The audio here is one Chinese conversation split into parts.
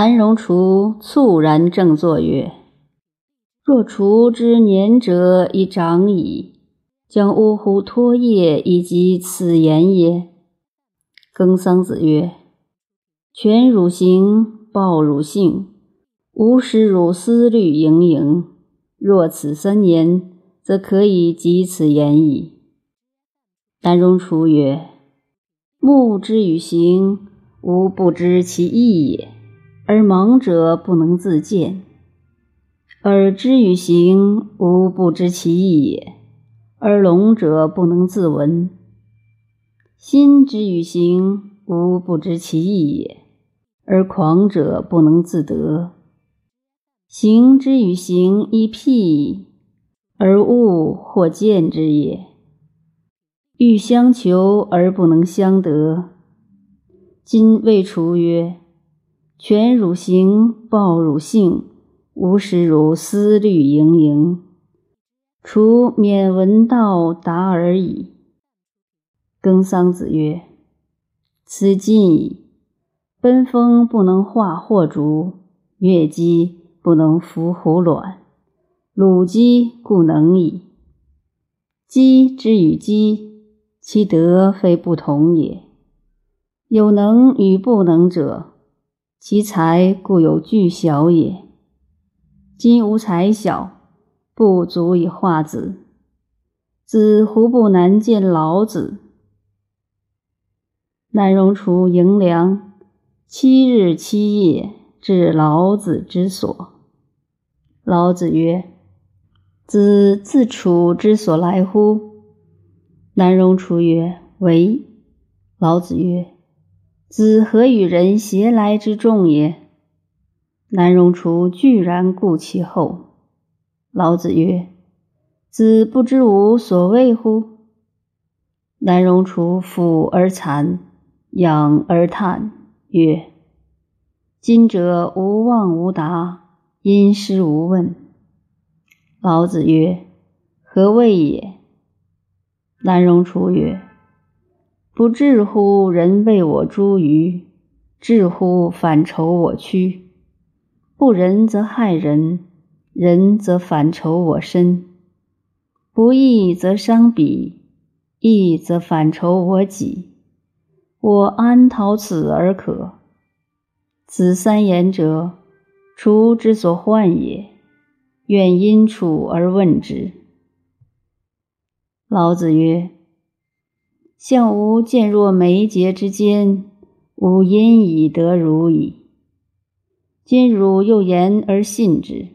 南荣厨猝然正坐曰：“若厨之年者已长矣，将呜呼托业以及此言也？”庚桑子曰：“全汝行，报汝性，无使汝思虑盈盈。若此三年，则可以及此言矣。”南荣厨曰：“目之与行，吾不知其意也。”而盲者不能自见，耳知与行，无不知其意也；而聋者不能自闻，心之与行，无不知其意也；而狂者不能自得。行之与行，亦辟，而物或见之也。欲相求而不能相得。今谓除曰。全汝行，报汝性，无使汝思虑盈盈。除免闻道达而已。庚桑子曰：“此尽矣。奔风不能化祸竹，越鸡不能伏虎卵。鲁鸡故能矣。鸡之与鸡，其德非不同也。有能与不能者。”其才故有巨小也。今无才小，不足以化子。子胡不难见老子？南荣除迎良，七日七夜至老子之所。老子曰：“子自处之所来乎？”南荣除曰：“为。”老子曰。子何与人偕来之众也？南荣除居然顾其后。老子曰：“子不知吾所谓乎？”南荣除俯而惭，仰而叹，曰：“今者无望无达，因师无问。”老子曰：“何谓也？”南荣除曰：不至乎人为我诛鱼，至乎反仇我躯。不仁则害人，仁则反仇我身。不义则伤彼，义则反仇我己。我安逃此而可？此三言者，除之所患也。愿因处而问之。老子曰。向吾见若眉睫之间，吾因以得汝矣。今汝又言而信之。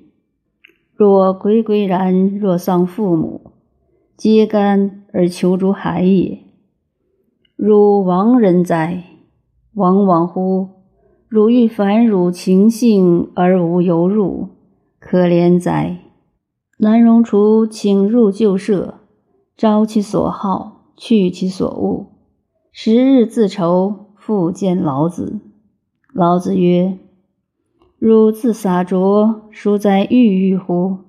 若归归然，若丧父母，皆甘而求诸海也。汝亡人哉？亡亡乎！汝欲反汝情性而无由入，可怜哉！南荣除请入旧舍，招其所好。去其所恶，十日自愁，复见老子。老子曰：“汝自洒浊，孰在郁郁乎？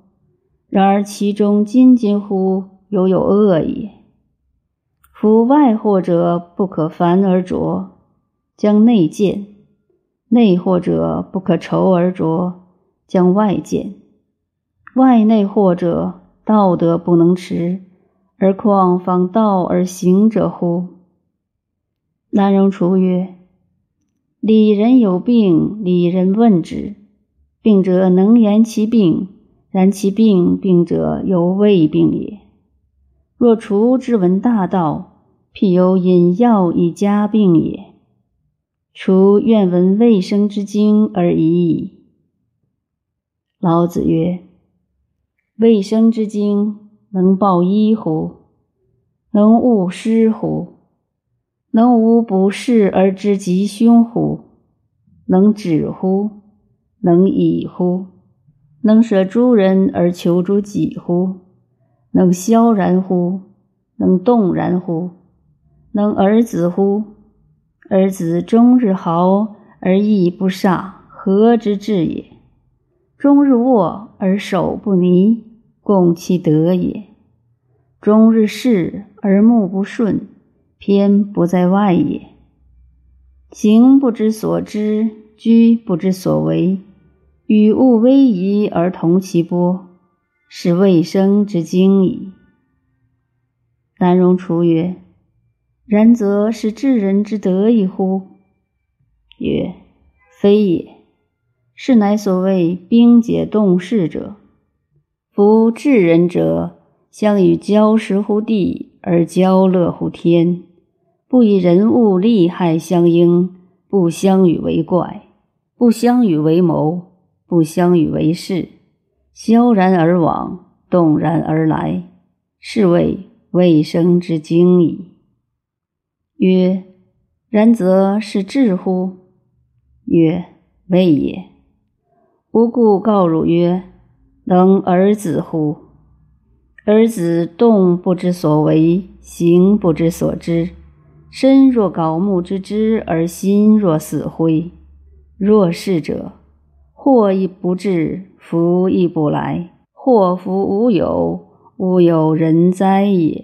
然而其中津津乎，犹有恶也。夫外惑者不可烦而浊，将内见；内惑者不可愁而浊，将外见。外内惑者，道德不能持。”而况仿道而行者乎？南荣除曰：“礼人有病，礼人问之。病者能言其病，然其病病者犹未病也。若除之闻大道，譬有饮药以加病也。除愿闻卫生之经而已矣。”老子曰：“卫生之经。”能报医乎？能悟师乎？能无不视而知吉凶乎？能止乎？能已乎？能舍诸人而求诸己乎？能萧然乎？能动然乎？能而子乎？而子终日豪而义不煞，何之至也？终日卧而手不泥。共其德也。终日视而目不顺，偏不在外也。行不知所知，居不知所为，与物微移而同其波，是未生之精矣。南荣楚曰：“然则是治人之德矣乎？”曰：“非也。是乃所谓兵解动势者。夫治人者，相与交时乎地，而交乐乎天，不以人物利害相应，不相与为怪，不相与为谋，不相与为事，萧然而往，动然而来，是谓未生之精矣。”曰：“然则是智乎？”曰：“未也。”吾故告汝曰：“能儿子乎？儿子动不知所为，行不知所知，身若槁木之枝，而心若死灰。若是者，祸亦不至，福亦不来。祸福无有，无有人哉也。”